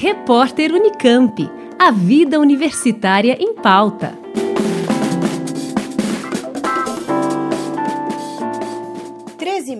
Repórter Unicamp. A vida universitária em pauta.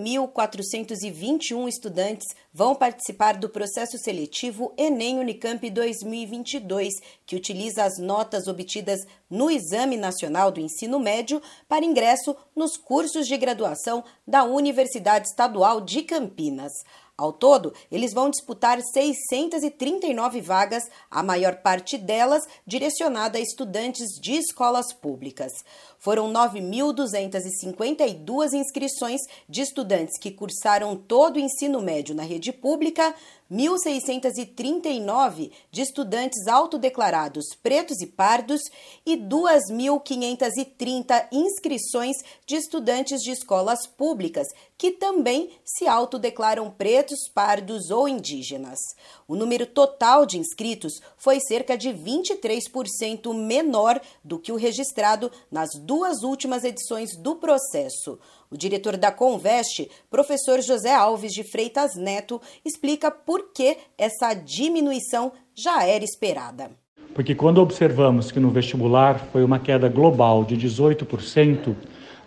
mil estudantes vão participar do processo seletivo Enem Unicamp 2022, que utiliza as notas obtidas no Exame Nacional do Ensino Médio para ingresso nos cursos de graduação da Universidade Estadual de Campinas. Ao todo, eles vão disputar 639 vagas, a maior parte delas direcionada a estudantes de escolas públicas. Foram 9.252 inscrições de estudantes que cursaram todo o ensino médio na rede pública, 1.639 de estudantes autodeclarados pretos e pardos e 2.530 inscrições de estudantes de escolas públicas que também se autodeclaram pretos, pardos ou indígenas. O número total de inscritos foi cerca de 23% menor do que o registrado nas duas últimas edições do processo. O diretor da Conveste, professor José Alves de Freitas Neto, explica por que essa diminuição já era esperada. Porque quando observamos que no vestibular foi uma queda global de 18%,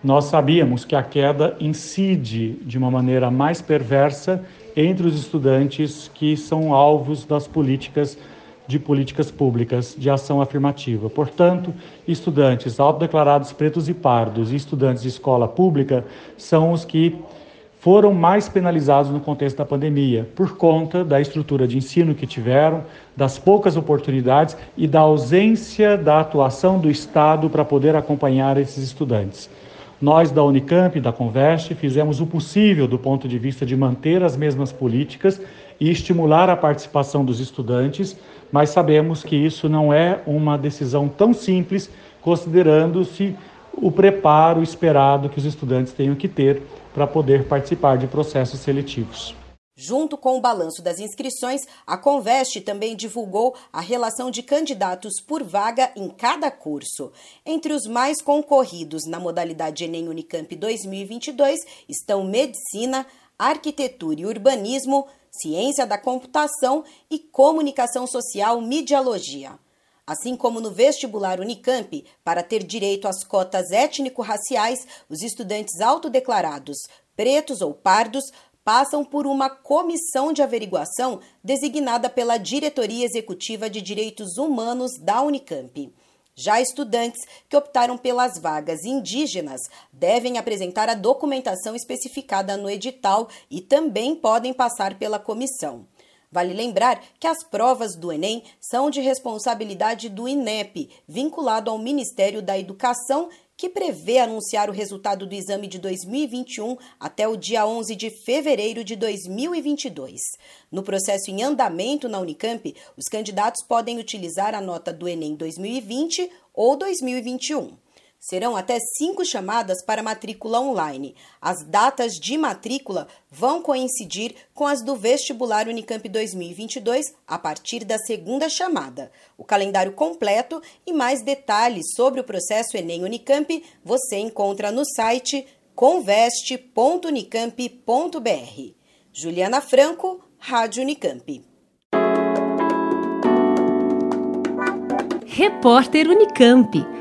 nós sabíamos que a queda incide de uma maneira mais perversa entre os estudantes que são alvos das políticas de políticas públicas de ação afirmativa. Portanto, estudantes autodeclarados pretos e pardos e estudantes de escola pública são os que foram mais penalizados no contexto da pandemia, por conta da estrutura de ensino que tiveram, das poucas oportunidades e da ausência da atuação do Estado para poder acompanhar esses estudantes. Nós da Unicamp, da Conveste, fizemos o possível do ponto de vista de manter as mesmas políticas e estimular a participação dos estudantes, mas sabemos que isso não é uma decisão tão simples, considerando-se o preparo esperado que os estudantes tenham que ter para poder participar de processos seletivos. Junto com o balanço das inscrições, a Conveste também divulgou a relação de candidatos por vaga em cada curso. Entre os mais concorridos na modalidade Enem Unicamp 2022 estão Medicina, Arquitetura e Urbanismo, Ciência da Computação e Comunicação Social Midialogia. Assim como no vestibular Unicamp, para ter direito às cotas étnico-raciais, os estudantes autodeclarados, pretos ou pardos, passam por uma comissão de averiguação designada pela Diretoria Executiva de Direitos Humanos da Unicamp. Já estudantes que optaram pelas vagas indígenas devem apresentar a documentação especificada no edital e também podem passar pela comissão. Vale lembrar que as provas do Enem são de responsabilidade do INEP, vinculado ao Ministério da Educação que prevê anunciar o resultado do exame de 2021 até o dia 11 de fevereiro de 2022. No processo em andamento na Unicamp, os candidatos podem utilizar a nota do Enem 2020 ou 2021. Serão até cinco chamadas para matrícula online. As datas de matrícula vão coincidir com as do vestibular Unicamp 2022 a partir da segunda chamada. O calendário completo e mais detalhes sobre o processo Enem Unicamp você encontra no site conveste.unicamp.br. Juliana Franco, Rádio Unicamp. Repórter Unicamp.